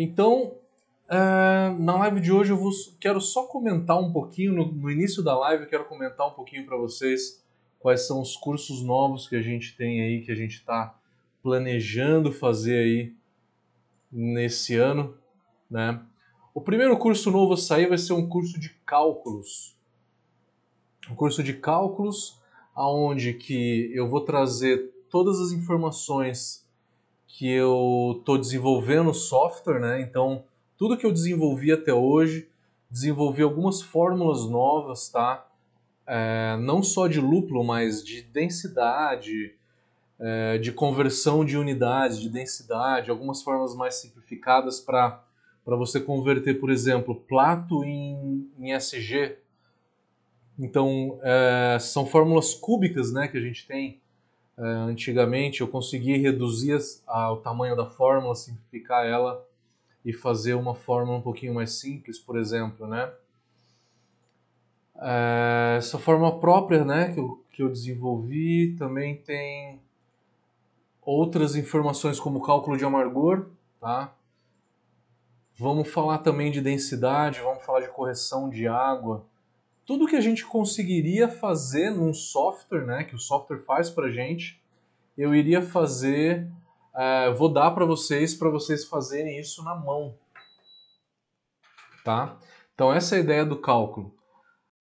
Então, uh, na live de hoje eu vou, quero só comentar um pouquinho, no, no início da live eu quero comentar um pouquinho para vocês quais são os cursos novos que a gente tem aí, que a gente está planejando fazer aí nesse ano, né? O primeiro curso novo a sair vai ser um curso de cálculos. Um curso de cálculos aonde que eu vou trazer todas as informações que eu estou desenvolvendo software, né? Então, tudo que eu desenvolvi até hoje, desenvolvi algumas fórmulas novas, tá? É, não só de lúpulo, mas de densidade, é, de conversão de unidades, de densidade, algumas formas mais simplificadas para você converter, por exemplo, plato em, em SG. Então, é, são fórmulas cúbicas né, que a gente tem. É, antigamente, eu consegui reduzir o tamanho da fórmula, simplificar ela e fazer uma fórmula um pouquinho mais simples, por exemplo, né? É, essa fórmula própria, né, que eu, que eu desenvolvi, também tem outras informações como cálculo de amargor, tá? Vamos falar também de densidade, vamos falar de correção de água. Tudo que a gente conseguiria fazer num software, né, que o software faz para gente, eu iria fazer, uh, vou dar para vocês, para vocês fazerem isso na mão, tá? Então essa é a ideia do cálculo.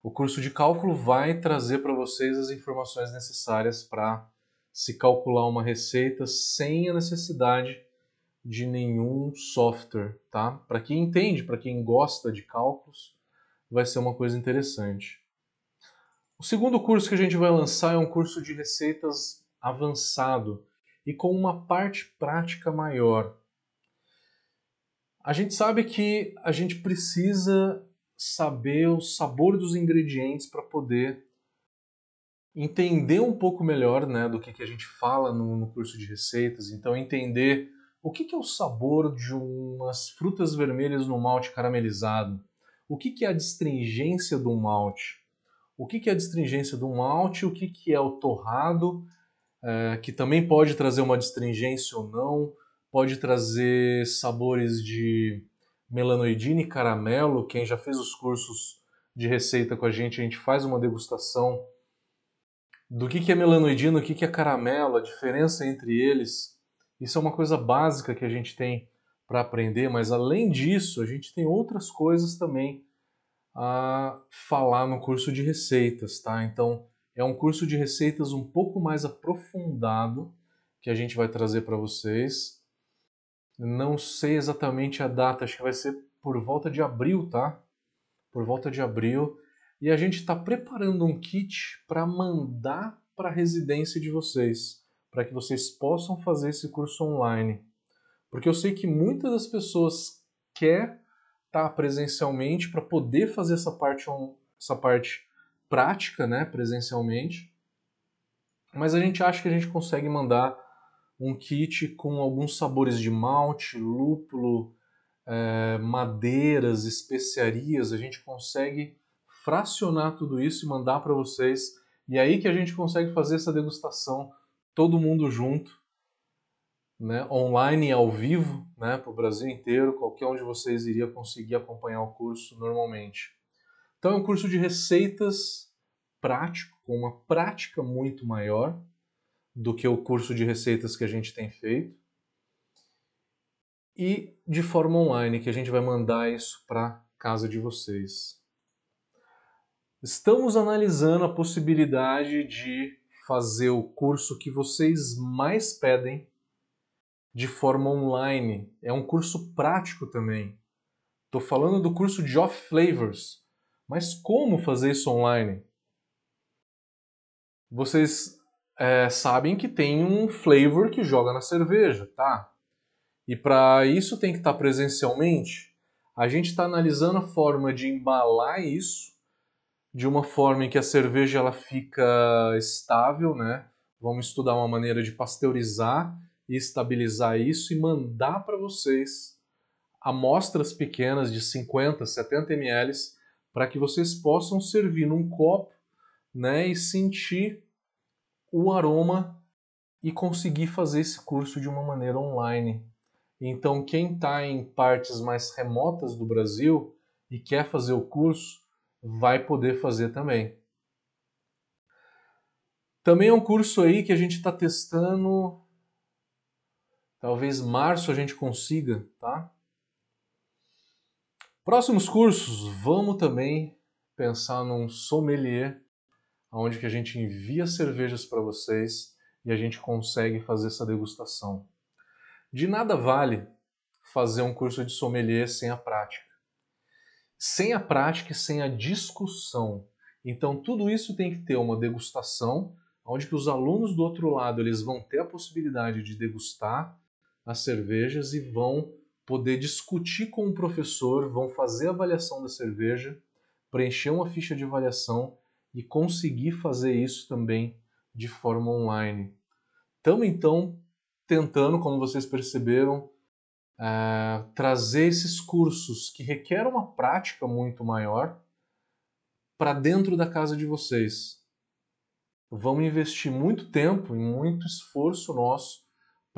O curso de cálculo vai trazer para vocês as informações necessárias para se calcular uma receita sem a necessidade de nenhum software, tá? Para quem entende, para quem gosta de cálculos, vai ser uma coisa interessante. O segundo curso que a gente vai lançar é um curso de receitas avançado e com uma parte prática maior. A gente sabe que a gente precisa saber o sabor dos ingredientes para poder entender um pouco melhor né, do que, que a gente fala no, no curso de receitas, então entender o que, que é o sabor de umas frutas vermelhas no malte caramelizado, o que, que é a distringência do malte, o que, que é a distringência do malte, o que, que é o torrado, é, que também pode trazer uma distringência ou não, pode trazer sabores de melanoidina e caramelo. Quem já fez os cursos de receita com a gente, a gente faz uma degustação do que, que é melanoidina, o que, que é caramelo, a diferença entre eles. Isso é uma coisa básica que a gente tem para aprender, mas além disso, a gente tem outras coisas também a falar no curso de receitas, tá? Então, é um curso de receitas um pouco mais aprofundado que a gente vai trazer para vocês. Não sei exatamente a data, acho que vai ser por volta de abril, tá? Por volta de abril e a gente está preparando um kit para mandar para a residência de vocês, para que vocês possam fazer esse curso online. Porque eu sei que muitas das pessoas quer estar tá presencialmente para poder fazer essa parte, essa parte prática, né, presencialmente. Mas a gente acha que a gente consegue mandar um kit com alguns sabores de malte, lúpulo, é, madeiras, especiarias. A gente consegue fracionar tudo isso e mandar para vocês. E é aí que a gente consegue fazer essa degustação todo mundo junto, né, online ao vivo, né, para o Brasil inteiro, qualquer um de vocês iria conseguir acompanhar o curso normalmente. Então é um curso de receitas prático, com uma prática muito maior do que o curso de receitas que a gente tem feito. E de forma online, que a gente vai mandar isso para casa de vocês. Estamos analisando a possibilidade de fazer o curso que vocês mais pedem de forma online. É um curso prático também. Estou falando do curso de Off Flavors. Mas como fazer isso online? Vocês é, sabem que tem um flavor que joga na cerveja, tá? E para isso tem que estar tá presencialmente. A gente está analisando a forma de embalar isso de uma forma em que a cerveja ela fica estável, né? Vamos estudar uma maneira de pasteurizar e estabilizar isso e mandar para vocês amostras pequenas de 50, 70 ml para que vocês possam servir num copo, né, e sentir o aroma e conseguir fazer esse curso de uma maneira online. Então, quem está em partes mais remotas do Brasil e quer fazer o curso, vai poder fazer também. Também é um curso aí que a gente está testando. Talvez março a gente consiga, tá? Próximos cursos, vamos também pensar num sommelier, onde que a gente envia cervejas para vocês e a gente consegue fazer essa degustação. De nada vale fazer um curso de sommelier sem a prática. Sem a prática e sem a discussão. Então tudo isso tem que ter uma degustação, onde que os alunos do outro lado eles vão ter a possibilidade de degustar as cervejas e vão poder discutir com o professor, vão fazer avaliação da cerveja, preencher uma ficha de avaliação e conseguir fazer isso também de forma online. Estamos então tentando, como vocês perceberam, é, trazer esses cursos que requerem uma prática muito maior para dentro da casa de vocês. Vamos investir muito tempo e muito esforço nosso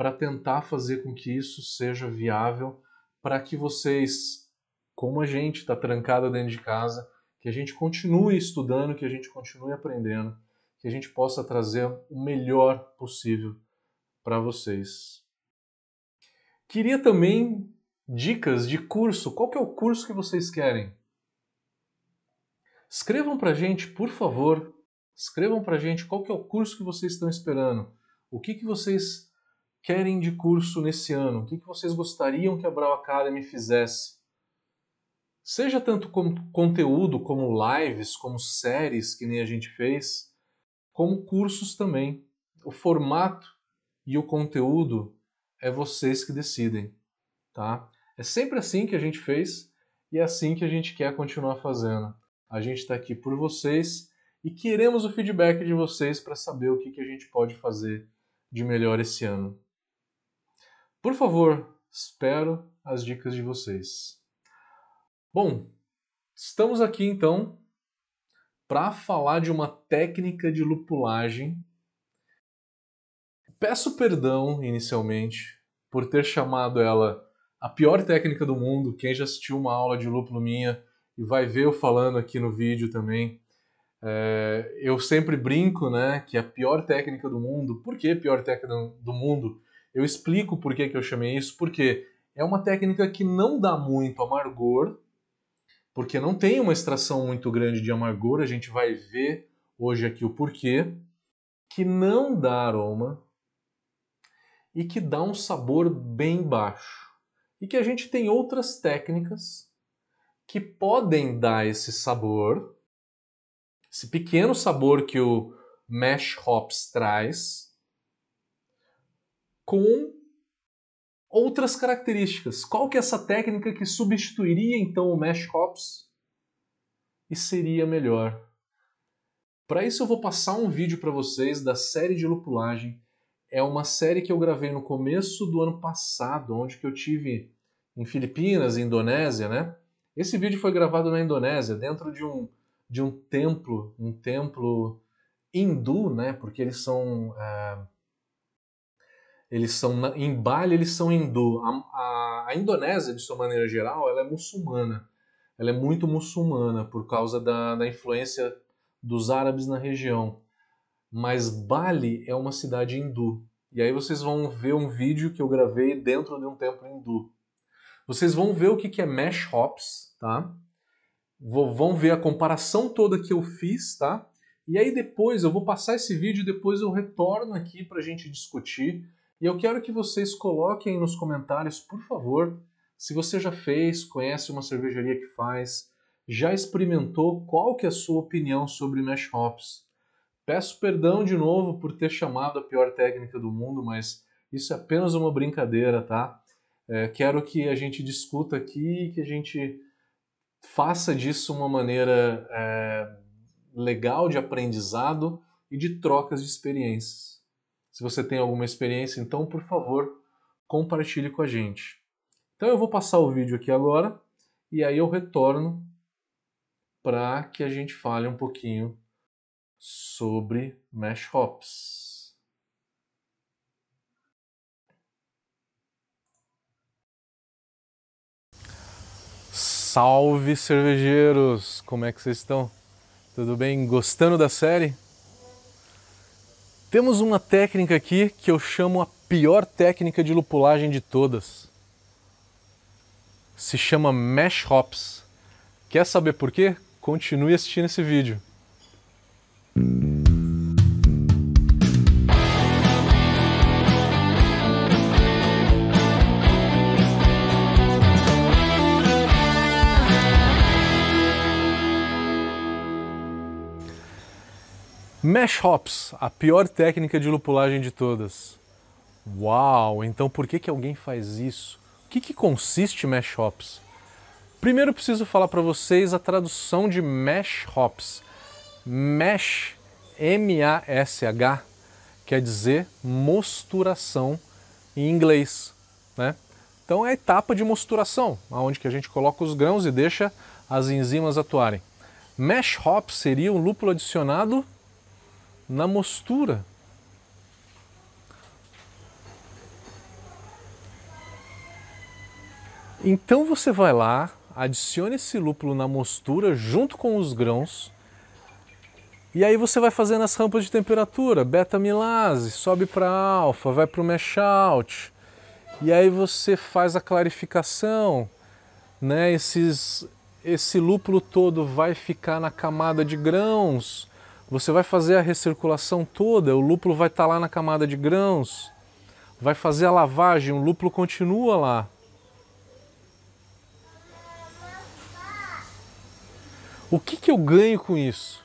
para tentar fazer com que isso seja viável, para que vocês, como a gente está trancada dentro de casa, que a gente continue estudando, que a gente continue aprendendo, que a gente possa trazer o melhor possível para vocês. Queria também dicas de curso. Qual que é o curso que vocês querem? Escrevam para a gente, por favor. Escrevam para a gente qual que é o curso que vocês estão esperando. O que, que vocês querem de curso nesse ano? O que, vocês gostariam que a Brau Academy fizesse? Seja tanto como conteúdo, como lives, como séries, que nem a gente fez, como cursos também. O formato e o conteúdo é vocês que decidem, tá? É sempre assim que a gente fez e é assim que a gente quer continuar fazendo. A gente está aqui por vocês e queremos o feedback de vocês para saber o que, que a gente pode fazer de melhor esse ano. Por favor, espero as dicas de vocês. Bom, estamos aqui então para falar de uma técnica de lupulagem Peço perdão inicialmente por ter chamado ela a pior técnica do mundo. Quem já assistiu uma aula de lúpulo minha e vai ver eu falando aqui no vídeo também. É, eu sempre brinco né, que a pior técnica do mundo. Por que pior técnica do mundo? Eu explico por que, que eu chamei isso. Porque é uma técnica que não dá muito amargor, porque não tem uma extração muito grande de amargor. A gente vai ver hoje aqui o porquê. Que não dá aroma, e que dá um sabor bem baixo. E que a gente tem outras técnicas que podem dar esse sabor, esse pequeno sabor que o mash hops traz, com outras características. Qual que é essa técnica que substituiria então o mash hops e seria melhor? Para isso eu vou passar um vídeo para vocês da série de lupulagem é uma série que eu gravei no começo do ano passado, onde que eu tive em Filipinas, Indonésia, né? Esse vídeo foi gravado na Indonésia, dentro de um, de um templo, um templo hindu, né? Porque eles são é, eles são em Bali eles são hindu. A, a, a, Indonésia, de sua maneira geral, ela é muçulmana. Ela é muito muçulmana por causa da, da influência dos árabes na região mas Bali é uma cidade hindu. E aí vocês vão ver um vídeo que eu gravei dentro de um templo hindu. Vocês vão ver o que é Mesh Hops, tá? Vão ver a comparação toda que eu fiz, tá? E aí depois eu vou passar esse vídeo depois eu retorno aqui para a gente discutir. E eu quero que vocês coloquem nos comentários, por favor, se você já fez, conhece uma cervejaria que faz, já experimentou, qual que é a sua opinião sobre Mesh Hops? Peço perdão de novo por ter chamado a pior técnica do mundo, mas isso é apenas uma brincadeira, tá? É, quero que a gente discuta aqui, que a gente faça disso uma maneira é, legal de aprendizado e de trocas de experiências. Se você tem alguma experiência, então, por favor, compartilhe com a gente. Então eu vou passar o vídeo aqui agora e aí eu retorno para que a gente fale um pouquinho sobre mash hops. Salve cervejeiros! Como é que vocês estão? Tudo bem? Gostando da série? Temos uma técnica aqui que eu chamo a pior técnica de lupulagem de todas. Se chama Mash Hops. Quer saber por quê? Continue assistindo esse vídeo. Mash hops, a pior técnica de lupulagem de todas. Uau, então por que, que alguém faz isso? O que, que consiste mash hops? Primeiro preciso falar para vocês a tradução de mash hops. Mash, M-A-S-H, quer dizer mosturação em inglês, né? Então é a etapa de mosturação, onde que a gente coloca os grãos e deixa as enzimas atuarem. Mash hops seria um lúpulo adicionado na mostura. Então você vai lá, adicione esse lúpulo na mostura junto com os grãos. E aí você vai fazendo as rampas de temperatura, beta-milase, sobe para alfa, vai para o mash out. E aí você faz a clarificação, né? Esses, esse lúpulo todo vai ficar na camada de grãos você vai fazer a recirculação toda, o lúpulo vai estar tá lá na camada de grãos, vai fazer a lavagem, o lúpulo continua lá. O que, que eu ganho com isso?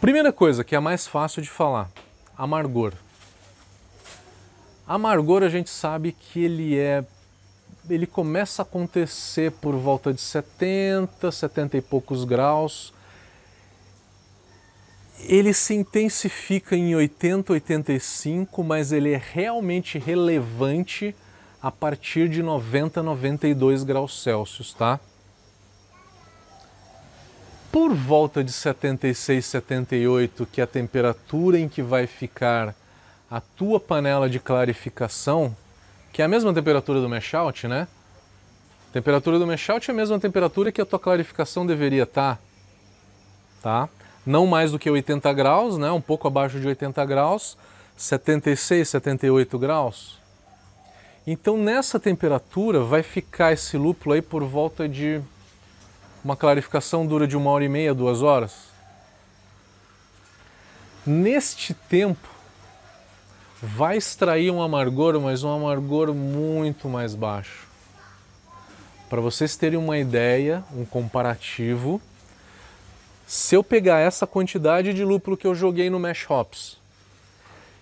Primeira coisa, que é mais fácil de falar, amargor. Amargor a gente sabe que ele é ele começa a acontecer por volta de 70, 70 e poucos graus. Ele se intensifica em 80, 85, mas ele é realmente relevante a partir de 90, 92 graus Celsius, tá? Por volta de 76, 78, que é a temperatura em que vai ficar a tua panela de clarificação, que é a mesma temperatura do mesh out, né? Temperatura do mesh out é a mesma temperatura que a tua clarificação deveria estar, tá? Não mais do que 80 graus, né? Um pouco abaixo de 80 graus, 76, 78 graus. Então nessa temperatura vai ficar esse lúpulo aí por volta de uma clarificação dura de uma hora e meia, duas horas. Neste tempo, vai extrair um amargor, mas um amargor muito mais baixo. Para vocês terem uma ideia, um comparativo, se eu pegar essa quantidade de lúpulo que eu joguei no Mash Hops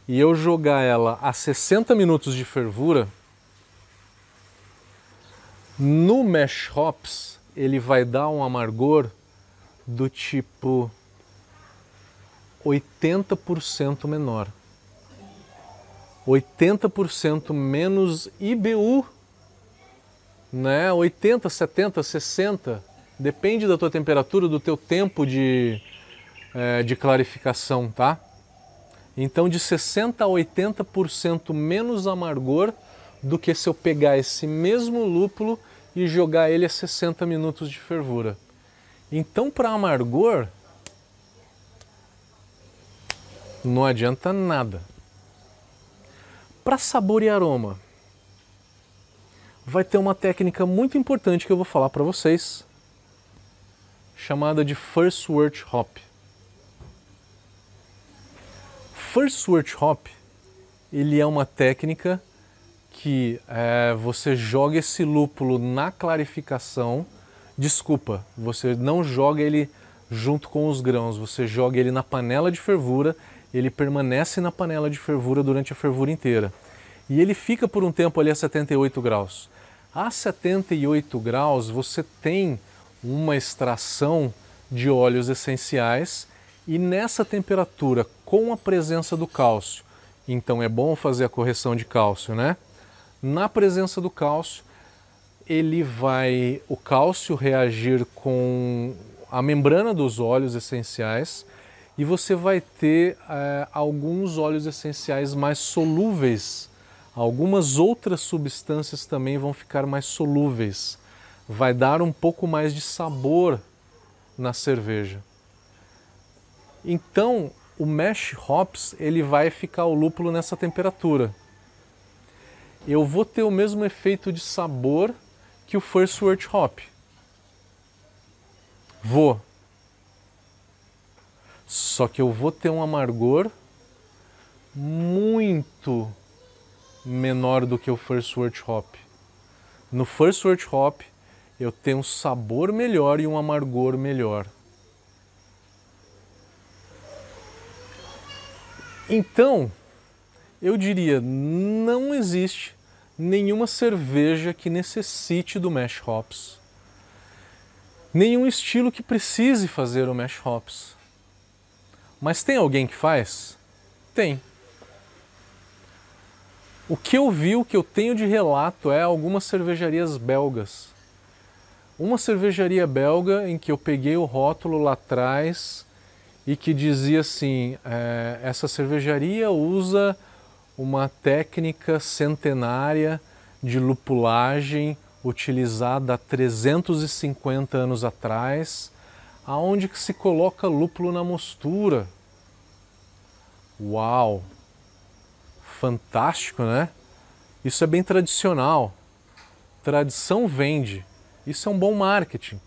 e eu jogar ela a 60 minutos de fervura, no Mash Hops ele vai dar um amargor do tipo 80% menor. 80% menos IBU, né? 80, 70, 60, depende da tua temperatura, do teu tempo de, é, de clarificação, tá? Então de 60 a 80% menos amargor do que se eu pegar esse mesmo lúpulo e jogar ele a 60 minutos de fervura. Então para amargor não adianta nada. Para sabor e aroma, vai ter uma técnica muito importante que eu vou falar para vocês, chamada de First Wort Hop. First Wort Hop, ele é uma técnica que é, você joga esse lúpulo na clarificação. Desculpa, você não joga ele junto com os grãos, você joga ele na panela de fervura ele permanece na panela de fervura durante a fervura inteira. E ele fica por um tempo ali a 78 graus. A 78 graus você tem uma extração de óleos essenciais e nessa temperatura, com a presença do cálcio, então é bom fazer a correção de cálcio, né? Na presença do cálcio, ele vai o cálcio reagir com a membrana dos óleos essenciais e você vai ter é, alguns óleos essenciais mais solúveis algumas outras substâncias também vão ficar mais solúveis. Vai dar um pouco mais de sabor na cerveja. Então, o mash hops ele vai ficar o lúpulo nessa temperatura. Eu vou ter o mesmo efeito de sabor que o first wort hop. Vou. Só que eu vou ter um amargor muito menor do que o first wort hop. No first wort hop eu tenho um sabor melhor e um amargor melhor. Então, eu diria, não existe nenhuma cerveja que necessite do mash hops. Nenhum estilo que precise fazer o mash hops. Mas tem alguém que faz? Tem. O que eu vi, o que eu tenho de relato é algumas cervejarias belgas. Uma cervejaria belga em que eu peguei o rótulo lá atrás e que dizia assim: é, essa cervejaria usa uma técnica centenária de lupulagem utilizada há 350 anos atrás, aonde que se coloca lúpulo na mostura. Uau! Fantástico, né? Isso é bem tradicional. Tradição vende. Isso é um bom marketing.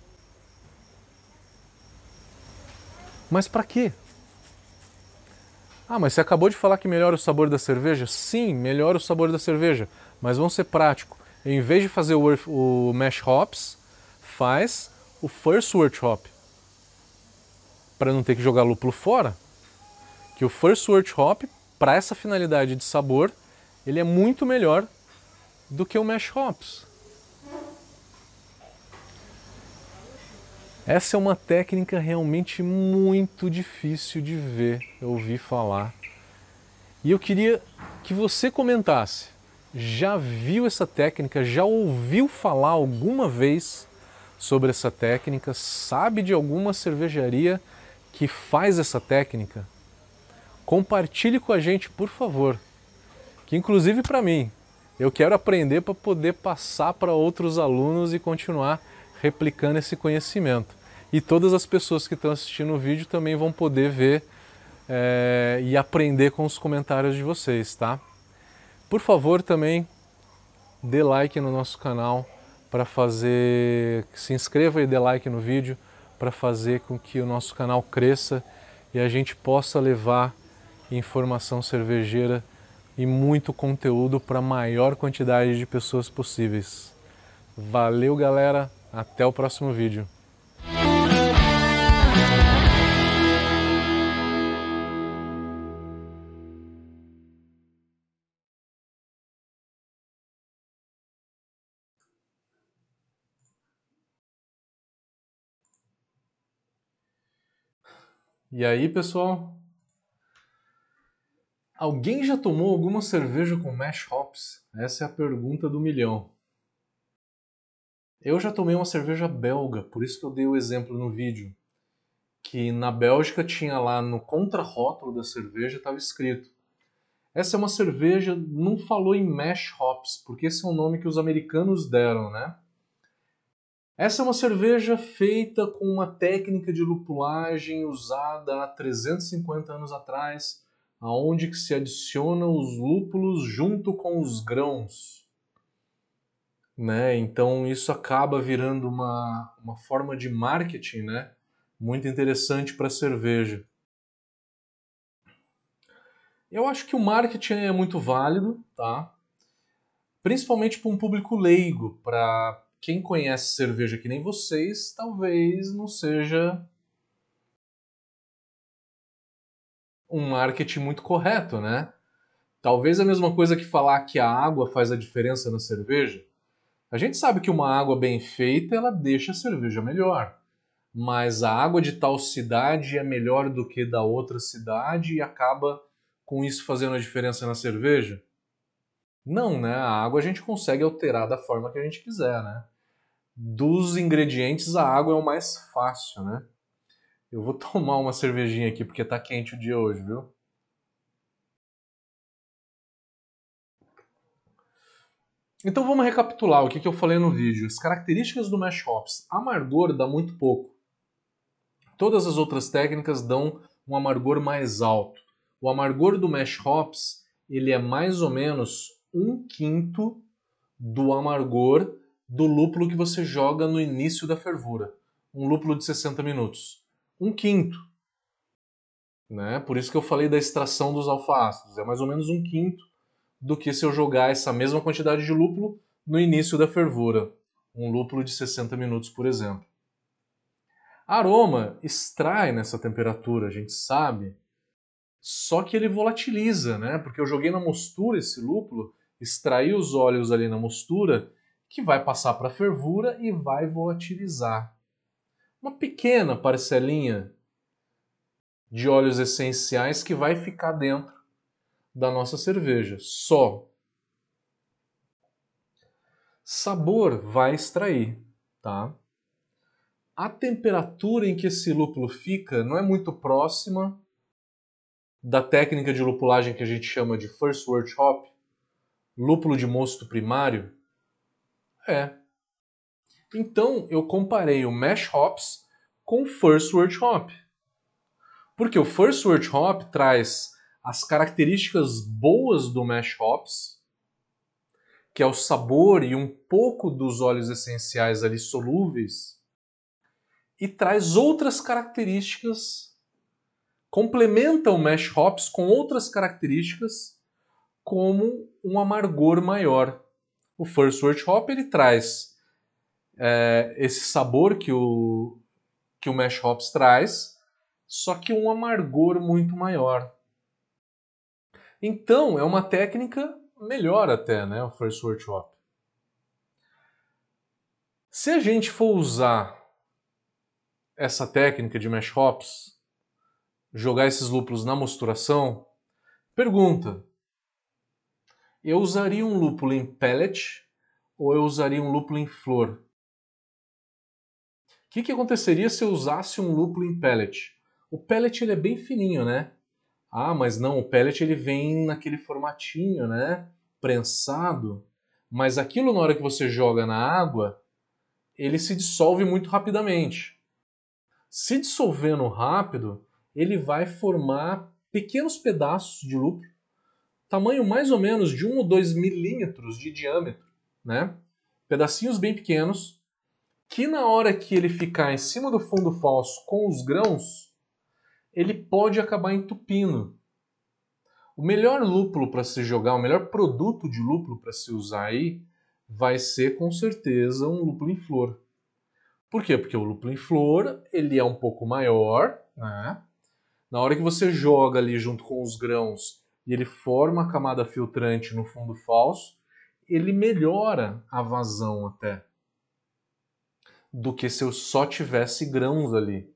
Mas para quê? Ah, mas você acabou de falar que melhora o sabor da cerveja? Sim, melhora o sabor da cerveja, mas vamos ser prático. Em vez de fazer o, o mash hops, faz o first wort hop. Para não ter que jogar lúpulo fora. Que o first wort hop, para essa finalidade de sabor, ele é muito melhor do que o mash hops. Essa é uma técnica realmente muito difícil de ver, ouvir falar. E eu queria que você comentasse. Já viu essa técnica? Já ouviu falar alguma vez sobre essa técnica? Sabe de alguma cervejaria que faz essa técnica? Compartilhe com a gente, por favor. Que inclusive para mim, eu quero aprender para poder passar para outros alunos e continuar replicando esse conhecimento. E todas as pessoas que estão assistindo o vídeo também vão poder ver é, e aprender com os comentários de vocês, tá? Por favor, também dê like no nosso canal para fazer, se inscreva e dê like no vídeo para fazer com que o nosso canal cresça e a gente possa levar informação cervejeira e muito conteúdo para a maior quantidade de pessoas possíveis. Valeu, galera! Até o próximo vídeo. E aí, pessoal? Alguém já tomou alguma cerveja com mash hops? Essa é a pergunta do milhão. Eu já tomei uma cerveja belga, por isso que eu dei o exemplo no vídeo. Que na Bélgica tinha lá no contrarótulo da cerveja estava escrito. Essa é uma cerveja, não falou em mash hops, porque esse é o nome que os americanos deram, né? Essa é uma cerveja feita com uma técnica de lupulagem usada há 350 anos atrás, aonde que se adiciona os lúpulos junto com os grãos. Né? Então isso acaba virando uma, uma forma de marketing né? muito interessante para a cerveja. Eu acho que o marketing é muito válido, tá? principalmente para um público leigo, para quem conhece cerveja que nem vocês, talvez não seja um marketing muito correto, né? Talvez a mesma coisa que falar que a água faz a diferença na cerveja. A gente sabe que uma água bem feita ela deixa a cerveja melhor, mas a água de tal cidade é melhor do que da outra cidade e acaba com isso fazendo a diferença na cerveja? Não, né? A água a gente consegue alterar da forma que a gente quiser, né? Dos ingredientes, a água é o mais fácil, né? Eu vou tomar uma cervejinha aqui porque tá quente o dia hoje, viu? Então vamos recapitular o que, que eu falei no vídeo. As características do Mash Hops. Amargor dá muito pouco. Todas as outras técnicas dão um amargor mais alto. O amargor do Mash Hops ele é mais ou menos um quinto do amargor do lúpulo que você joga no início da fervura. Um lúpulo de 60 minutos. Um quinto. Né? Por isso que eu falei da extração dos alfa-ácidos. É mais ou menos um quinto do que se eu jogar essa mesma quantidade de lúpulo no início da fervura, um lúpulo de 60 minutos, por exemplo. Aroma extrai nessa temperatura, a gente sabe, só que ele volatiliza, né? Porque eu joguei na mostura esse lúpulo, extraí os óleos ali na mostura, que vai passar para a fervura e vai volatilizar. Uma pequena parcelinha de óleos essenciais que vai ficar dentro da nossa cerveja, só. Sabor vai extrair, tá? A temperatura em que esse lúpulo fica não é muito próxima da técnica de lupulagem que a gente chama de first wort hop, lúpulo de mosto primário. É. Então eu comparei o mash hops com o first wort hop. Porque o first wort hop traz as características boas do mash hops, que é o sabor e um pouco dos óleos essenciais ali solúveis, e traz outras características, complementa o mash hops com outras características, como um amargor maior. O first wort hop ele traz é, esse sabor que o que o mash hops traz, só que um amargor muito maior. Então, é uma técnica melhor até, né, o First Workshop. Se a gente for usar essa técnica de mash hops, jogar esses lúpulos na mosturação, pergunta: eu usaria um lúpulo em pellet ou eu usaria um lúpulo em flor? O que, que aconteceria se eu usasse um lúpulo em pellet? O pellet ele é bem fininho, né? Ah, mas não, o pellet ele vem naquele formatinho, né? Prensado. Mas aquilo na hora que você joga na água, ele se dissolve muito rapidamente. Se dissolvendo rápido, ele vai formar pequenos pedaços de lúpulo, tamanho mais ou menos de 1 ou 2 milímetros de diâmetro, né? Pedacinhos bem pequenos, que na hora que ele ficar em cima do fundo falso com os grãos, ele pode acabar entupindo. O melhor lúpulo para se jogar, o melhor produto de lúpulo para se usar aí, vai ser com certeza um lúpulo em flor. Por quê? Porque o lúpulo em flor ele é um pouco maior, né? Na hora que você joga ali junto com os grãos e ele forma a camada filtrante no fundo falso, ele melhora a vazão até do que se eu só tivesse grãos ali.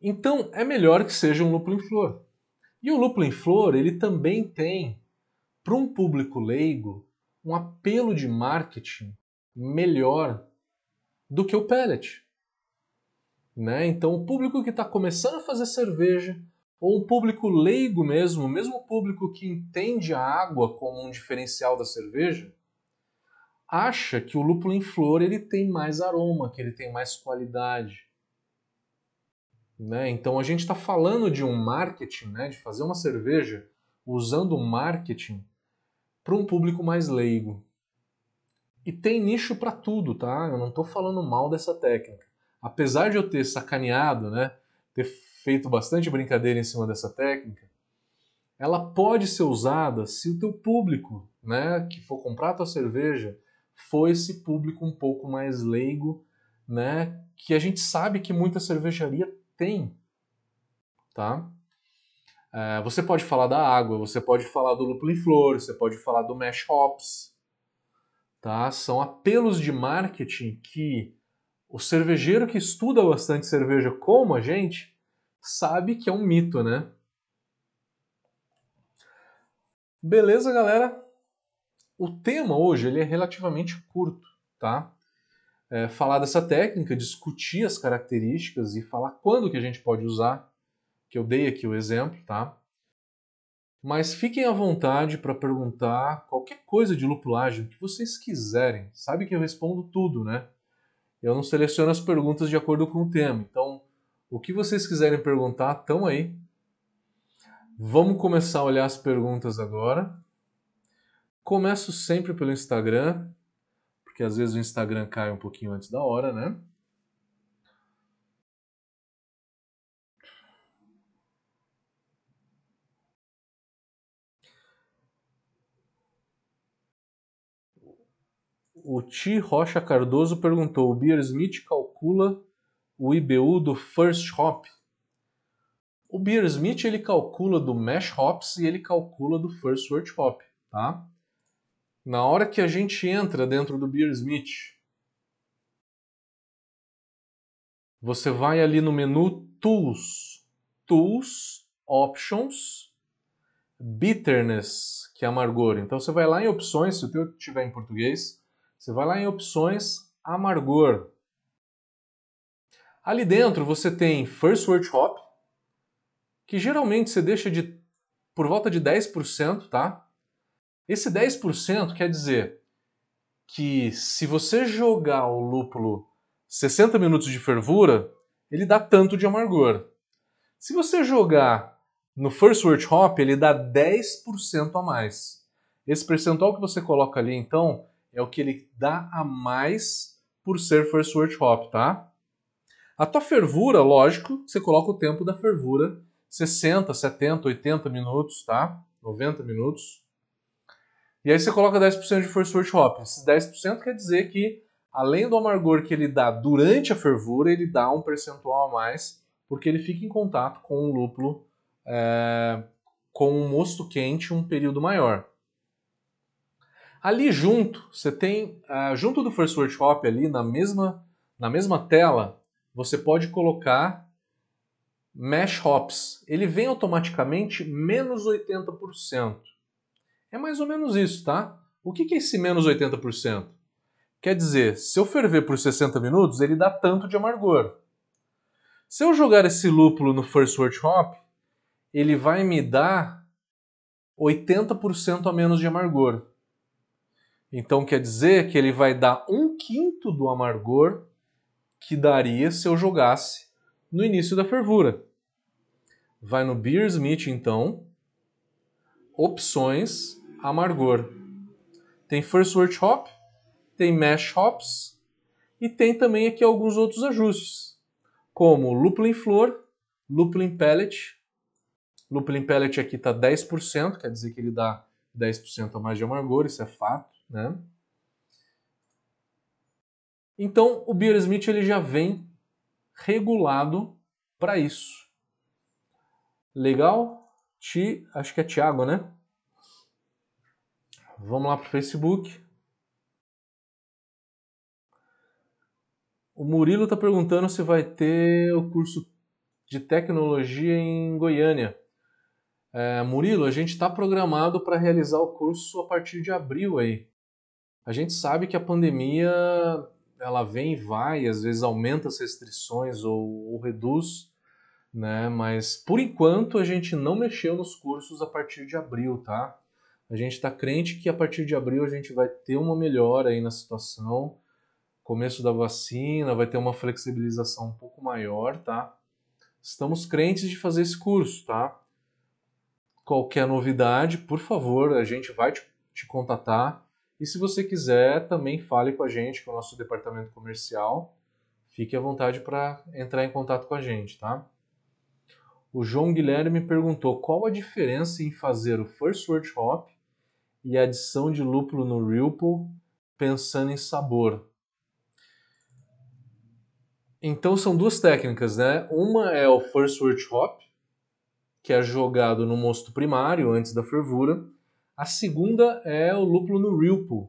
Então é melhor que seja um lúpulo em flor. E o lúpulo em flor ele também tem, para um público leigo, um apelo de marketing melhor do que o pellet. Né? Então o público que está começando a fazer cerveja, ou um público leigo mesmo, mesmo o público que entende a água como um diferencial da cerveja, acha que o lúpulo em flor ele tem mais aroma, que ele tem mais qualidade. Né? Então a gente está falando de um marketing, né? de fazer uma cerveja usando o marketing para um público mais leigo. E tem nicho para tudo, tá? Eu não estou falando mal dessa técnica. Apesar de eu ter sacaneado, né? ter feito bastante brincadeira em cima dessa técnica, ela pode ser usada se o teu público, né, que for comprar tua cerveja, for esse público um pouco mais leigo, né, que a gente sabe que muita cervejaria tem, tá? É, você pode falar da água, você pode falar do lúpulo em flor, você pode falar do mash hops, tá? São apelos de marketing que o cervejeiro que estuda bastante cerveja como a gente sabe que é um mito, né? Beleza, galera? O tema hoje ele é relativamente curto, tá? é, falar dessa técnica, discutir as características e falar quando que a gente pode usar, que eu dei aqui o exemplo, tá? Mas fiquem à vontade para perguntar qualquer coisa de lupulagem que vocês quiserem. Sabe que eu respondo tudo, né? Eu não seleciono as perguntas de acordo com o tema. Então, o que vocês quiserem perguntar, estão aí. Vamos começar a olhar as perguntas agora. Começo sempre pelo Instagram, porque às vezes o Instagram cai um pouquinho antes da hora, né? O Ti Rocha Cardoso perguntou: o Beer Smith calcula o IBU do First Hop? O Beer Smith ele calcula do Mash Hops e ele calcula do First Word Hop, tá? Na hora que a gente entra dentro do Beer Smith, você vai ali no menu Tools, Tools, Options, Bitterness, que é amargor. Então você vai lá em opções, se o teu tiver em português, você vai lá em opções, amargor. Ali dentro você tem First Word Hop, que geralmente você deixa de por volta de 10%, tá? Esse 10% quer dizer que se você jogar o lúpulo 60 minutos de fervura, ele dá tanto de amargor. Se você jogar no First Word Hop, ele dá 10% a mais. Esse percentual que você coloca ali, então, é o que ele dá a mais por ser first word hop, tá? A tua fervura, lógico, você coloca o tempo da fervura, 60, 70, 80 minutos, tá? 90 minutos. E aí você coloca 10% de first word hop. Esses 10% quer dizer que, além do amargor que ele dá durante a fervura, ele dá um percentual a mais, porque ele fica em contato com o lúpulo, é, com um mosto quente um período maior. Ali junto, você tem, uh, junto do First Word Hop ali, na mesma, na mesma tela, você pode colocar Mesh Hops. Ele vem automaticamente menos 80%. É mais ou menos isso, tá? O que é esse menos 80%? Quer dizer, se eu ferver por 60 minutos, ele dá tanto de amargor. Se eu jogar esse lúpulo no First Word Hop, ele vai me dar 80% a menos de amargor. Então quer dizer que ele vai dar um quinto do amargor que daria se eu jogasse no início da fervura. Vai no Beer Smith então, opções, amargor. Tem First Word Hop, tem Mash Hops e tem também aqui alguns outros ajustes, como lúpulo em flor, lúpulo em pellet. Lúpulo em pellet aqui está 10%, quer dizer que ele dá 10% a mais de amargor, isso é fato. Né? Então, o Beer Smith ele já vem regulado para isso. Legal? Ti, acho que é Thiago, né? Vamos lá para o Facebook. O Murilo está perguntando se vai ter o curso de tecnologia em Goiânia. É, Murilo, a gente está programado para realizar o curso a partir de abril aí. A gente sabe que a pandemia ela vem e vai, às vezes aumenta as restrições ou, ou reduz, né? Mas por enquanto a gente não mexeu nos cursos a partir de abril, tá? A gente está crente que a partir de abril a gente vai ter uma melhora aí na situação, começo da vacina, vai ter uma flexibilização um pouco maior, tá? Estamos crentes de fazer esse curso, tá? Qualquer novidade, por favor, a gente vai te, te contatar. E se você quiser, também fale com a gente, com o nosso departamento comercial. Fique à vontade para entrar em contato com a gente, tá? O João Guilherme perguntou qual a diferença em fazer o First Word Hop e a adição de lúpulo no Ripple pensando em sabor. Então são duas técnicas, né? Uma é o First Word Hop, que é jogado no mosto primário antes da fervura, a segunda é o lúpulo no Ripple.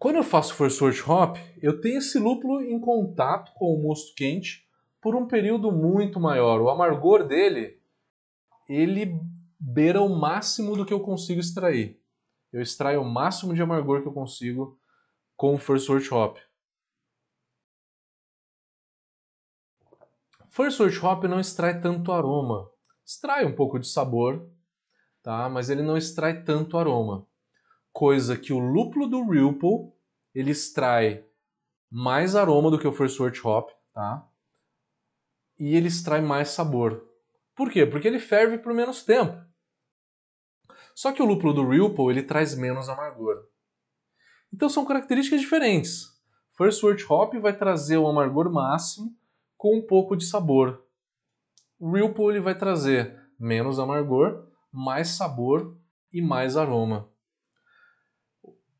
Quando eu faço First Word Hop, eu tenho esse lúpulo em contato com o mosto quente por um período muito maior. O amargor dele, ele beira o máximo do que eu consigo extrair. Eu extraio o máximo de amargor que eu consigo com o First Word Hop. First Word Hop não extrai tanto aroma extrai um pouco de sabor, tá? Mas ele não extrai tanto aroma. Coisa que o lúpulo do Ripple, ele extrai mais aroma do que o First Wort Hop, tá? E ele extrai mais sabor. Por quê? Porque ele ferve por menos tempo. Só que o lúpulo do Ripple, ele traz menos amargor. Então são características diferentes. First Wort Hop vai trazer o amargor máximo com um pouco de sabor. Ripple ele vai trazer menos amargor, mais sabor e mais aroma.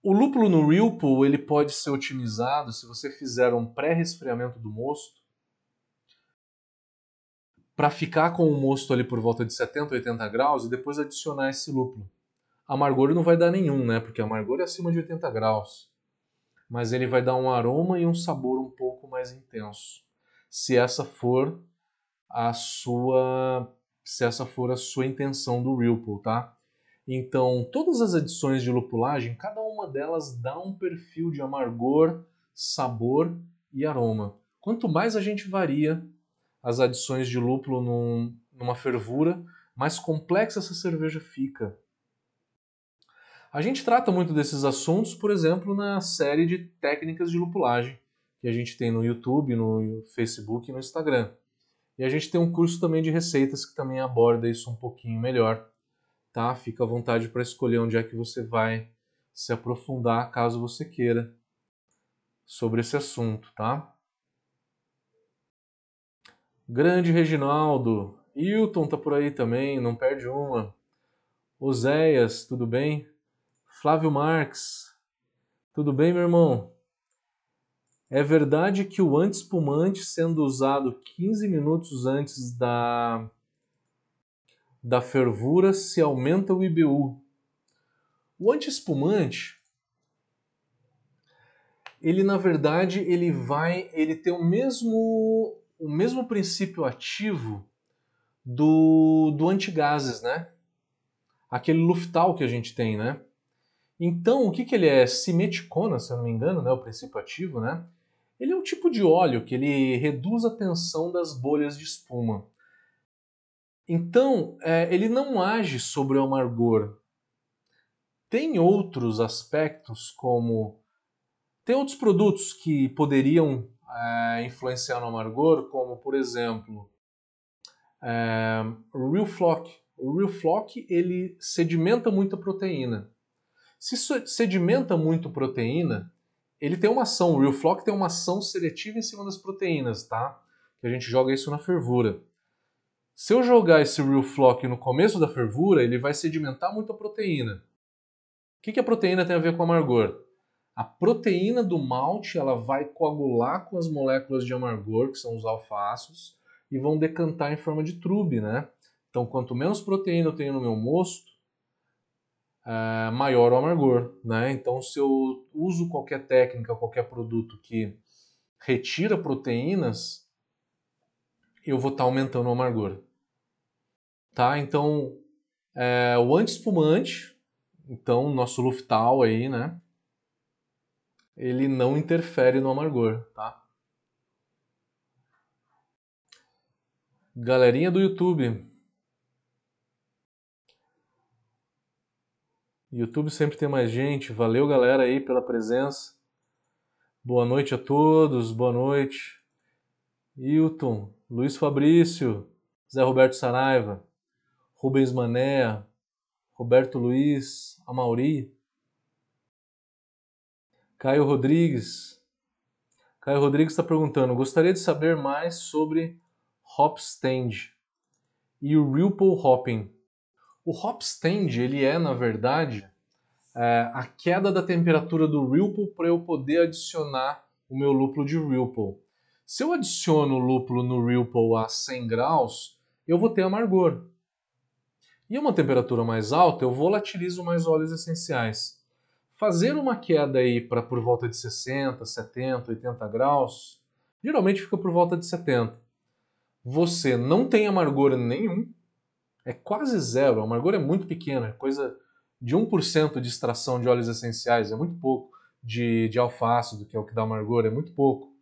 O lúpulo no Ripple ele pode ser otimizado se você fizer um pré-resfriamento do mosto para ficar com o mosto ali por volta de 70, 80 graus e depois adicionar esse lúpulo. Amargor não vai dar nenhum, né? Porque amargor é acima de 80 graus. Mas ele vai dar um aroma e um sabor um pouco mais intenso. Se essa for a sua se essa for a sua intenção do Ripple, tá? Então, todas as adições de lupulagem, cada uma delas dá um perfil de amargor, sabor e aroma. Quanto mais a gente varia as adições de lúpulo num, numa fervura, mais complexa essa cerveja fica. A gente trata muito desses assuntos, por exemplo, na série de técnicas de lupulagem que a gente tem no YouTube, no Facebook e no Instagram. E a gente tem um curso também de receitas que também aborda isso um pouquinho melhor, tá? Fica à vontade para escolher onde é que você vai se aprofundar, caso você queira, sobre esse assunto, tá? Grande Reginaldo, Hilton tá por aí também, não perde uma. Oséias, tudo bem? Flávio Marques, tudo bem, meu irmão? É verdade que o anti-espumante, sendo usado 15 minutos antes da, da fervura, se aumenta o IBU. O anti-espumante, ele na verdade ele vai, ele tem o mesmo o mesmo princípio ativo do, do antigases, né? Aquele Luftal que a gente tem, né? Então, o que, que ele é? Simeticona, se eu não me engano, né? O princípio ativo, né? Ele é um tipo de óleo que ele reduz a tensão das bolhas de espuma. Então, é, ele não age sobre o amargor. Tem outros aspectos, como. Tem outros produtos que poderiam é, influenciar no amargor, como por exemplo é, o Real Flock. O Real Flock ele sedimenta muita proteína. Se sedimenta muito proteína, ele tem uma ação, o Real tem uma ação seletiva em cima das proteínas, tá? Que a gente joga isso na fervura. Se eu jogar esse Real no começo da fervura, ele vai sedimentar muita proteína. O que, que a proteína tem a ver com amargor? a proteína do malte ela vai coagular com as moléculas de amargor, que são os alfácidos, e vão decantar em forma de trube, né? Então, quanto menos proteína eu tenho no meu mosto, é, maior o amargor, né? Então, se eu uso qualquer técnica, qualquer produto que retira proteínas, eu vou estar tá aumentando o amargor, tá? Então, é, o anti-espumante, então, nosso Luftal aí, né? ele não interfere no amargor, tá? Galerinha do YouTube. YouTube sempre tem mais gente. Valeu, galera, aí pela presença. Boa noite a todos. Boa noite. Hilton, Luiz Fabrício, Zé Roberto Saraiva, Rubens Mané, Roberto Luiz, Amauri. Caio Rodrigues. Caio Rodrigues está perguntando: gostaria de saber mais sobre hop stand e o Ripple hopping. O hop stand ele é, na verdade, é, a queda da temperatura do Ripple para eu poder adicionar o meu lúpulo de Ripple. Se eu adiciono o lúpulo no Ripple a 100 graus, eu vou ter amargor. E uma temperatura mais alta, eu volatilizo mais óleos essenciais. Fazer uma queda aí para por volta de 60, 70, 80 graus, geralmente fica por volta de 70. Você não tem amargor nenhum, é quase zero, o amargor é muito pequeno, é coisa de 1% de extração de óleos essenciais, é muito pouco, de, de alfácido, que é o que dá amargor, é muito pouco.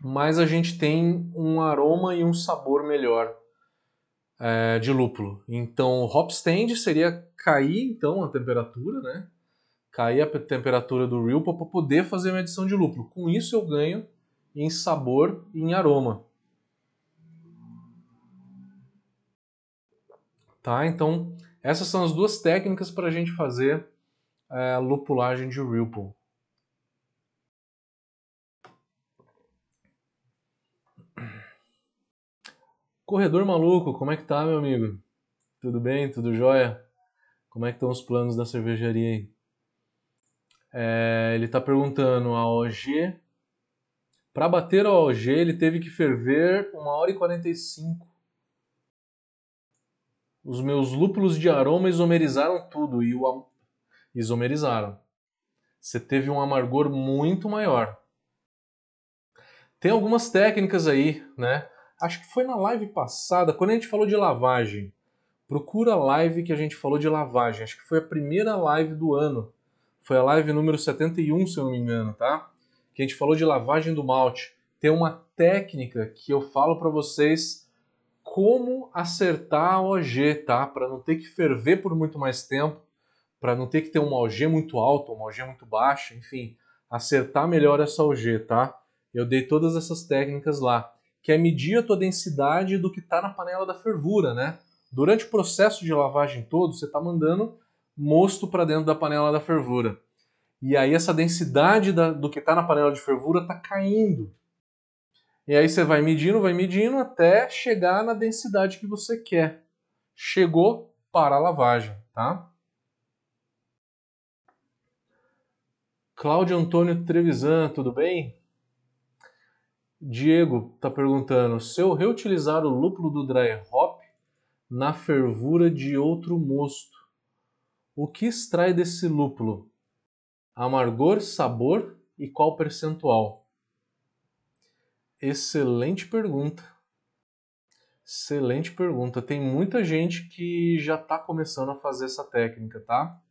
Mas a gente tem um aroma e um sabor melhor. é, de lúpulo. Então, hop stand seria cair então a temperatura, né? Cair a temperatura do Ripple para poder fazer uma edição de lúpulo. Com isso eu ganho em sabor e em aroma. Tá? Então, essas são as duas técnicas para a gente fazer é, lupulagem de Ripple. Corredor maluco, como é que tá, meu amigo? Tudo bem? Tudo jóia? Como é que estão os planos da cervejaria aí? É, ele está perguntando a OG. Para bater a OG, ele teve que ferver 1 hora e 45. Os meus lúpulos de aroma isomerizaram tudo e o isomerizaram. Você teve um amargor muito maior. Tem algumas técnicas aí, né? acho que foi na live passada, quando a gente falou de lavagem. Procura a live que a gente falou de lavagem. Acho que foi a primeira live do ano. Foi a live número 71, se eu não me engano, tá? Que a gente falou de lavagem do malte. Tem uma técnica que eu falo para vocês como acertar a OG, tá? Para não ter que ferver por muito mais tempo, para não ter que ter uma OG muito alta, uma OG muito baixa, enfim, acertar melhor essa OG, tá? Eu dei todas essas técnicas lá que é medir a tua densidade do que está na panela da fervura, né? Durante o processo de lavagem todo, você está mandando mosto para dentro da panela da fervura. E aí essa densidade da, do que está na panela de fervura está caindo. E aí você vai medindo, vai medindo até chegar na densidade que você quer. Chegou para a lavagem, tá? Cláudio Antônio Trevisan, tudo bem? Diego está perguntando: se eu reutilizar o lúpulo do dry hop na fervura de outro mosto, o que extrai desse lúpulo? Amargor, sabor e qual percentual? Excelente pergunta. Excelente pergunta. Tem muita gente que já está começando a fazer essa técnica, tá?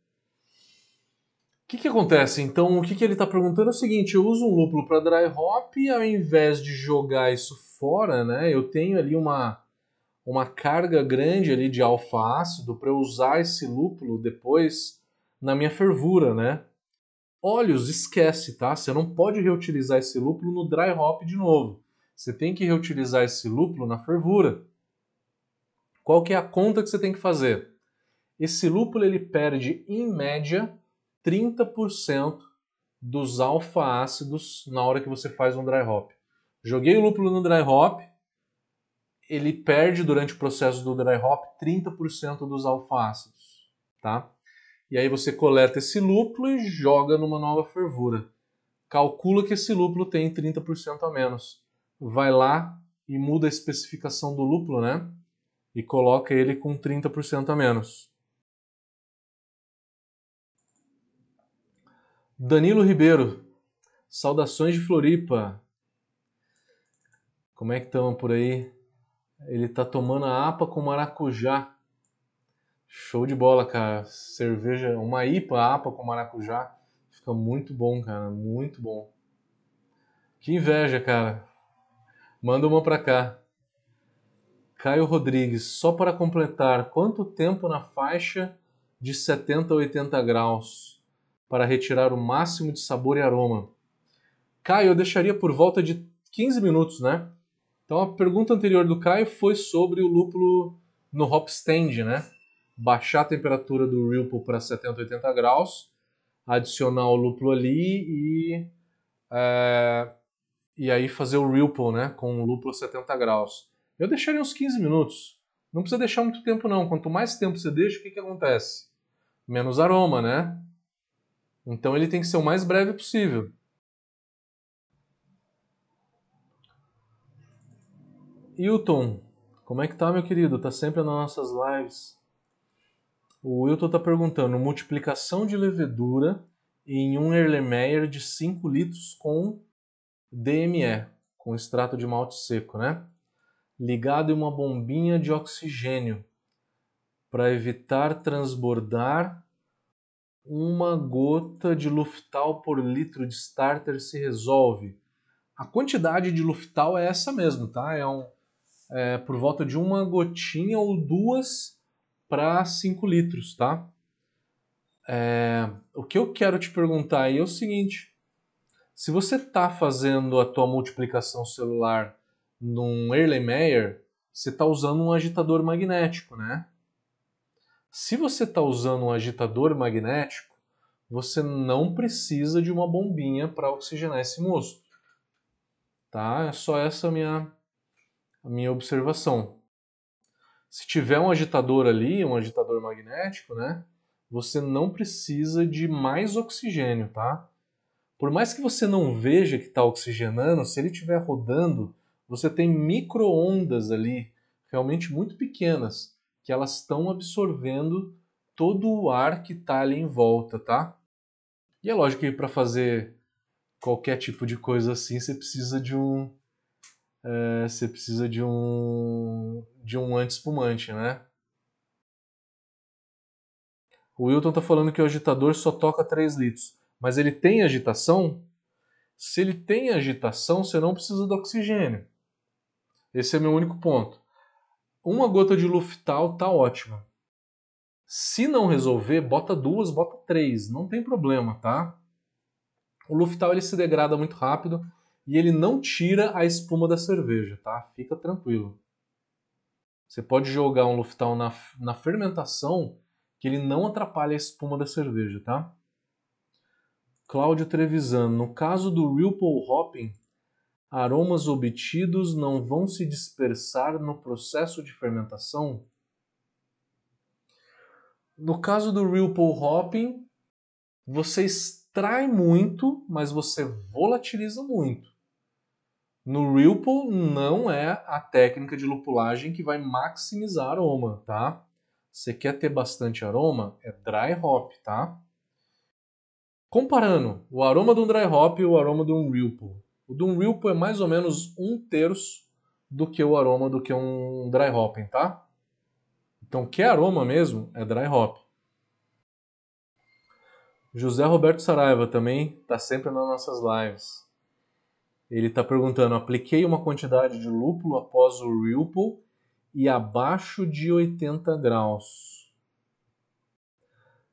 que, que acontece? Então, o que, que ele está perguntando é o seguinte: eu uso um lúpulo para dry hop e ao invés de jogar isso fora, né, eu tenho ali uma, uma carga grande ali de alfa-ácido para eu usar esse lúpulo depois na minha fervura, né? Óleos, esquece, tá? Você não pode reutilizar esse lúpulo no dry hop de novo. Você tem que reutilizar esse lúpulo na fervura. Qual que é a conta que você tem que fazer? Esse lúpulo ele perde em média 30% dos alfa-ácidos na hora que você faz um dry hop. Joguei o lúpulo no dry hop, ele perde durante o processo do dry hop 30% dos alfa-ácidos, tá? E aí você coleta esse lúpulo e joga numa nova fervura. Calcula que esse lúpulo tem 30% a menos. Vai lá e muda a especificação do lúpulo, né? E coloca ele com 30% a menos. Danilo Ribeiro, saudações de Floripa. Como é que estão por aí? Ele tá tomando a APA com maracujá. Show de bola, cara. Cerveja, uma IPA APA com maracujá. Fica muito bom, cara. Muito bom. Que inveja, cara. Manda uma pra cá. Caio Rodrigues, só para completar, quanto tempo na faixa de 70 a 80 graus? para retirar o máximo de sabor e aroma. Caio, eu deixaria por volta de 15 minutos, né? Então a pergunta anterior do Caio foi sobre o lúpulo no hop stand, né? Baixar a temperatura do Ripple para 70, 80 graus, adicionar o lúpulo ali e, é, e aí fazer o Ripple, né? Com o lúpulo a 70 graus. Eu deixaria uns 15 minutos. Não precisa deixar muito tempo não. Quanto mais tempo você deixa, o que, que acontece? Menos aroma, né? Então ele tem que ser o mais breve possível. Hilton, como é que tá, meu querido? Tá sempre nas nossas lives. O Wilton tá perguntando: multiplicação de levedura em um Erlenmeyer de 5 litros com DME, com extrato de malte seco, né? Ligado em uma bombinha de oxigênio para evitar transbordar uma gota de Luftal por litro de starter se resolve. A quantidade de Luftal é essa mesmo, tá? É um, é, por volta de uma gotinha ou duas para 5 litros, tá? É, o que eu quero te perguntar aí é o seguinte: se você está fazendo a tua multiplicação celular num Erlenmeyer, você está usando um agitador magnético, né? Se você está usando um agitador magnético, você não precisa de uma bombinha para oxigenar esse mosto. Tá? É só essa a minha, a minha observação. Se tiver um agitador ali, um agitador magnético, né? Você não precisa de mais oxigênio, tá? Por mais que você não veja que está oxigenando, se ele estiver rodando, você tem microondas ali, realmente muito pequenas, que elas estão absorvendo todo o ar que está ali em volta, tá? E é lógico que para fazer qualquer tipo de coisa assim, você precisa de um é, você precisa de um de um anti-espumante, né? O Wilton está falando que o agitador só toca 3 litros, mas ele tem agitação? Se ele tem agitação, você não precisa do oxigênio. Esse é meu único ponto. Uma gota de Luftal tá ótima. Se não resolver, bota duas, bota três, não tem problema, tá? O Luftal ele se degrada muito rápido e ele não tira a espuma da cerveja, tá? Fica tranquilo. Você pode jogar um Luftal na, na fermentação que ele não atrapalha a espuma da cerveja, tá? Cláudio Trevisan, no caso do Ripple Hopping, aromas obtidos não vão se dispersar no processo de fermentação? No caso do Pull Hopping, você extrai muito, mas você volatiliza muito. No Pull não é a técnica de lupulagem que vai maximizar aroma, tá? Você quer ter bastante aroma? É dry hop, tá? Comparando o aroma de um dry hop e o aroma de um Pull. O Doom Ripple é mais ou menos um terço do que o aroma do que um dry hopping, tá? Então, que aroma mesmo é dry hop. José Roberto Saraiva também está sempre nas nossas lives. Ele está perguntando: apliquei uma quantidade de lúpulo após o Ripple e abaixo de 80 graus.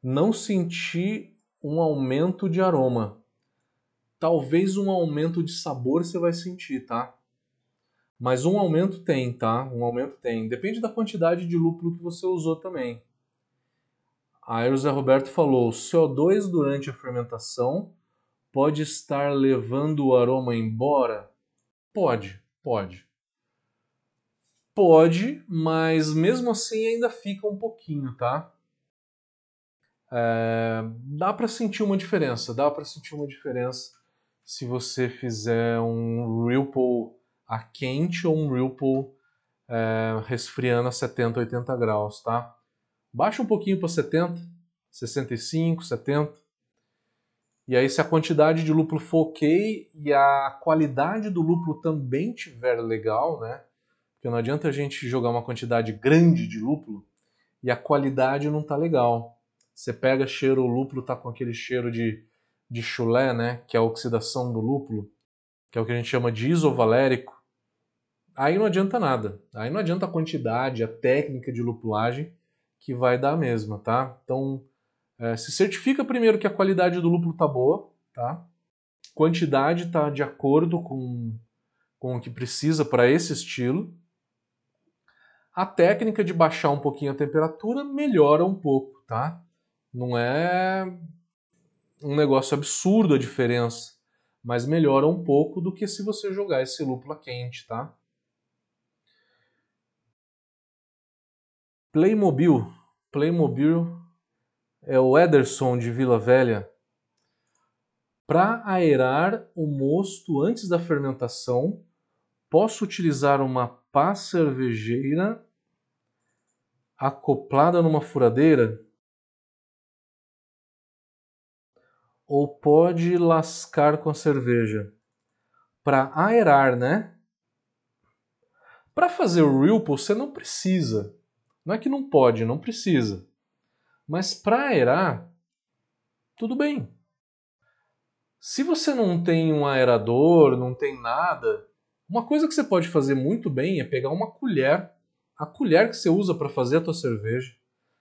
Não senti um aumento de aroma talvez um aumento de sabor você vai sentir, tá? Mas um aumento tem, tá? Um aumento tem. Depende da quantidade de lúpulo que você usou também. Aí o Zé Roberto falou: o CO2 durante a fermentação pode estar levando o aroma embora? Pode, pode. Pode, mas mesmo assim ainda fica um pouquinho, tá? É, dá para sentir uma diferença, dá para sentir uma diferença se você fizer um Ripple a quente ou um Ripple é, resfriando a 70, 80 graus, tá? Baixa um pouquinho para 70, 65, 70. E aí, se a quantidade de lúpulo for ok e a qualidade do lúpulo também tiver legal, né? Porque não adianta a gente jogar uma quantidade grande de lúpulo e a qualidade não tá legal. Você pega cheiro, o lúpulo tá com aquele cheiro de de chulé, né, que é a oxidação do lúpulo, que é o que a gente chama de isovalérico, aí não adianta nada. Aí não adianta a quantidade, a técnica de lupulagem que vai dar a mesma, tá? Então, é, se certifica primeiro que a qualidade do lúpulo tá boa, tá? Quantidade tá de acordo com, com o que precisa para esse estilo. A técnica de baixar um pouquinho a temperatura melhora um pouco, tá? Não é um negócio absurdo a diferença, mas melhora um pouco do que se você jogar esse lúpulo quente, tá? Playmobil. Playmobil é o Ederson de Vila Velha. Para aerar o mosto antes da fermentação, posso utilizar uma pá cervejeira acoplada numa furadeira? ou pode lascar com a cerveja? Para aerar, né? Para fazer o Ripple você não precisa. Não é que não pode, não precisa. Mas para aerar, tudo bem. Se você não tem um aerador, não tem nada, Uma coisa que você pode fazer muito bem é pegar uma colher, a colher que você usa para fazer a tua cerveja,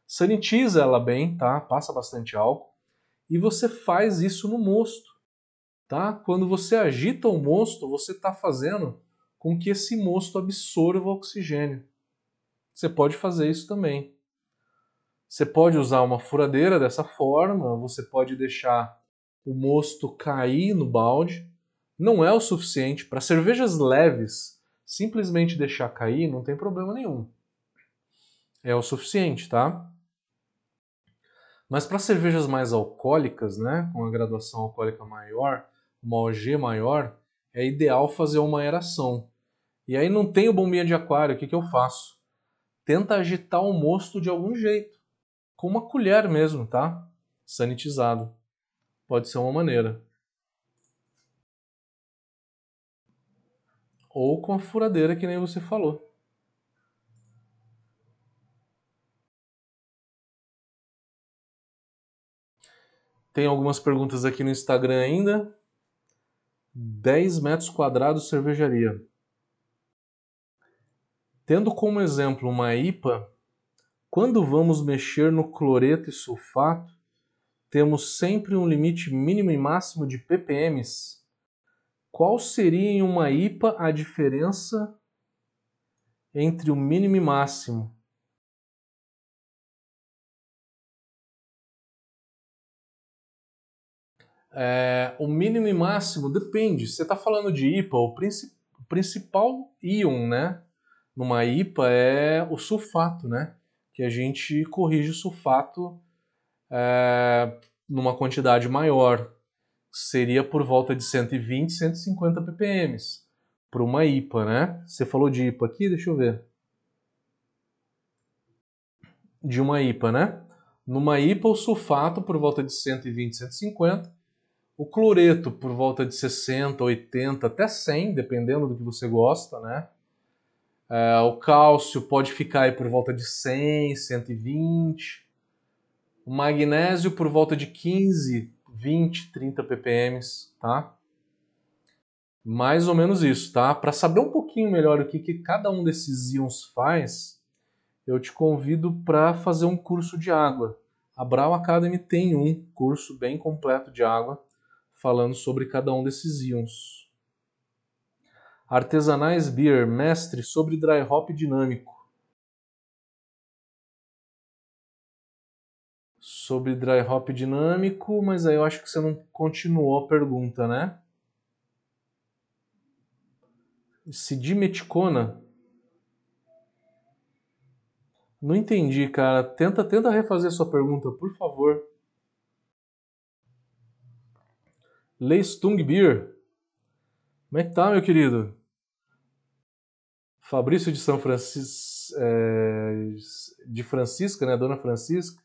sanitiza ela bem, tá? Passa bastante álcool e você faz isso no mosto, tá? Quando você agita o mosto, você está fazendo com que esse mosto absorva oxigênio. Você pode fazer isso também. Você pode usar uma furadeira dessa forma, você pode deixar o mosto cair no balde. Não é o suficiente para cervejas leves. Simplesmente deixar cair não tem problema nenhum. É o suficiente, tá? Mas para cervejas mais alcoólicas, né, com a graduação alcoólica maior, uma OG maior, é ideal fazer uma aeração. E aí não tenho bombinha de aquário, o que, que eu faço? Tenta agitar o mosto de algum jeito. Com uma colher mesmo, tá? Sanitizado. Pode ser uma maneira. Ou com a furadeira, que nem você falou. Tem algumas perguntas aqui no Instagram ainda. 10 metros quadrados cervejaria. Tendo como exemplo uma IPA, quando vamos mexer no cloreto e sulfato, temos sempre um limite mínimo e máximo de ppms. Qual seria em uma IPA a diferença entre o mínimo e máximo? É, o mínimo e máximo depende. Você está falando de IPA, o, princi o principal íon, né? Numa IPA é o sulfato, né? Que a gente corrige o sulfato é, numa quantidade maior. Seria por volta de 120, 150 ppm para uma IPA, né? Você falou de IPA aqui, deixa eu ver. De uma IPA, né? Numa IPA, o sulfato por volta de 120, 150 o cloreto por volta de 60, 80, até 100, dependendo do que você gosta, né? É, o cálcio pode ficar aí por volta de 100, 120. O magnésio por volta de 15, 20, 30 ppm, tá? Mais ou menos isso, tá? Para saber um pouquinho melhor o que, que cada um desses íons faz, eu te convido para fazer um curso de água. A Brau Academy tem um curso bem completo de água falando sobre cada um desses íons. Artesanais Beer, mestre sobre dry hop dinâmico. Sobre dry hop dinâmico, mas aí eu acho que você não continuou a pergunta, né? Sidimeticona? Não entendi, cara. Tenta, tenta refazer sua pergunta, por favor. Leistung Beer. Como é que tá, meu querido? Fabrício de São Francisco, é, de Francisca, né? Dona Francisca.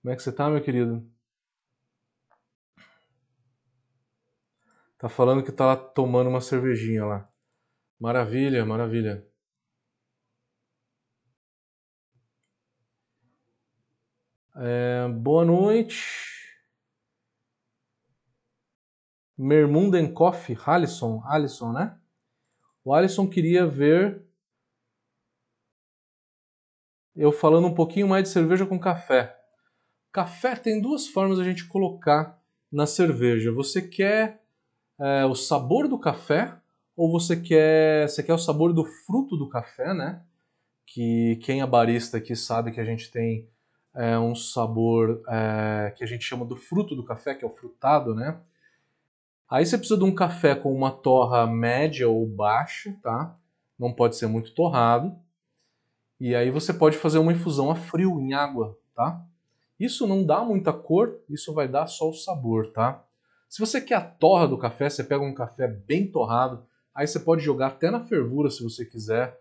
Como é que você tá, meu querido? Tá falando que tá lá tomando uma cervejinha lá. Maravilha, maravilha. É, boa noite. Mermunden Coffee, Alisson, Alisson, né? O Alisson queria ver eu falando um pouquinho mais de cerveja com café. Café tem duas formas a gente colocar na cerveja. Você quer é, o sabor do café ou você quer, você quer o sabor do fruto do café, né? Que quem é barista aqui sabe que a gente tem é, um sabor é, que a gente chama do fruto do café, que é o frutado, né? Aí você precisa de um café com uma torra média ou baixa, tá? Não pode ser muito torrado. E aí você pode fazer uma infusão a frio em água, tá? Isso não dá muita cor, isso vai dar só o sabor, tá? Se você quer a torra do café, você pega um café bem torrado, aí você pode jogar até na fervura se você quiser,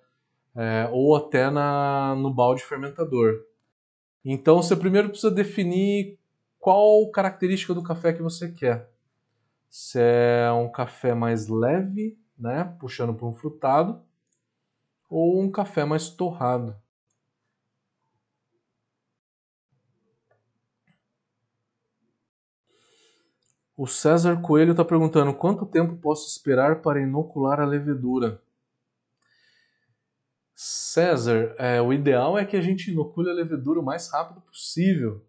é, ou até na, no balde fermentador. Então você primeiro precisa definir qual característica do café que você quer se é um café mais leve, né, puxando para um frutado, ou um café mais torrado. O César Coelho está perguntando quanto tempo posso esperar para inocular a levedura? César, é, o ideal é que a gente inocule a levedura o mais rápido possível.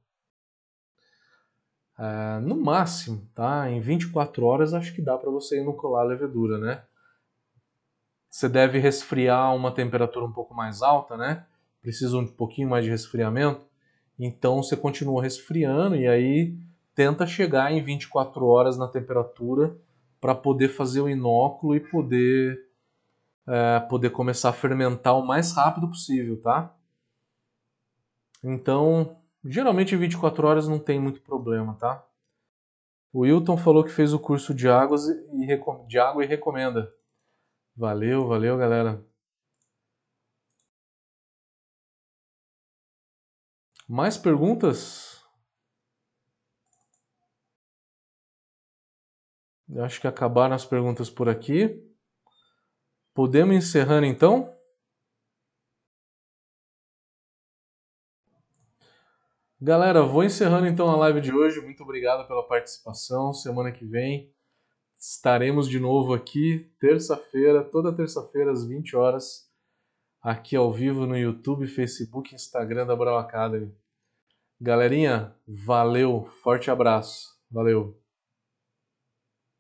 É, no máximo, tá? Em 24 horas acho que dá para você inocular a levedura, né? Você deve resfriar a uma temperatura um pouco mais alta, né? Precisa um pouquinho mais de resfriamento. Então você continua resfriando e aí tenta chegar em 24 horas na temperatura para poder fazer o inóculo e poder é, poder começar a fermentar o mais rápido possível, tá? Então, geralmente em 24 horas não tem muito problema, tá? O Wilton falou que fez o curso de, águas e, de água e recomenda. Valeu, valeu, galera. Mais perguntas? Eu acho que acabaram as perguntas por aqui. Podemos encerrar então? Galera, vou encerrando então a live de hoje. Muito obrigado pela participação. Semana que vem estaremos de novo aqui, terça-feira, toda terça-feira às 20 horas, aqui ao vivo no YouTube, Facebook, Instagram da Brau Academy. Galerinha, valeu, forte abraço. Valeu.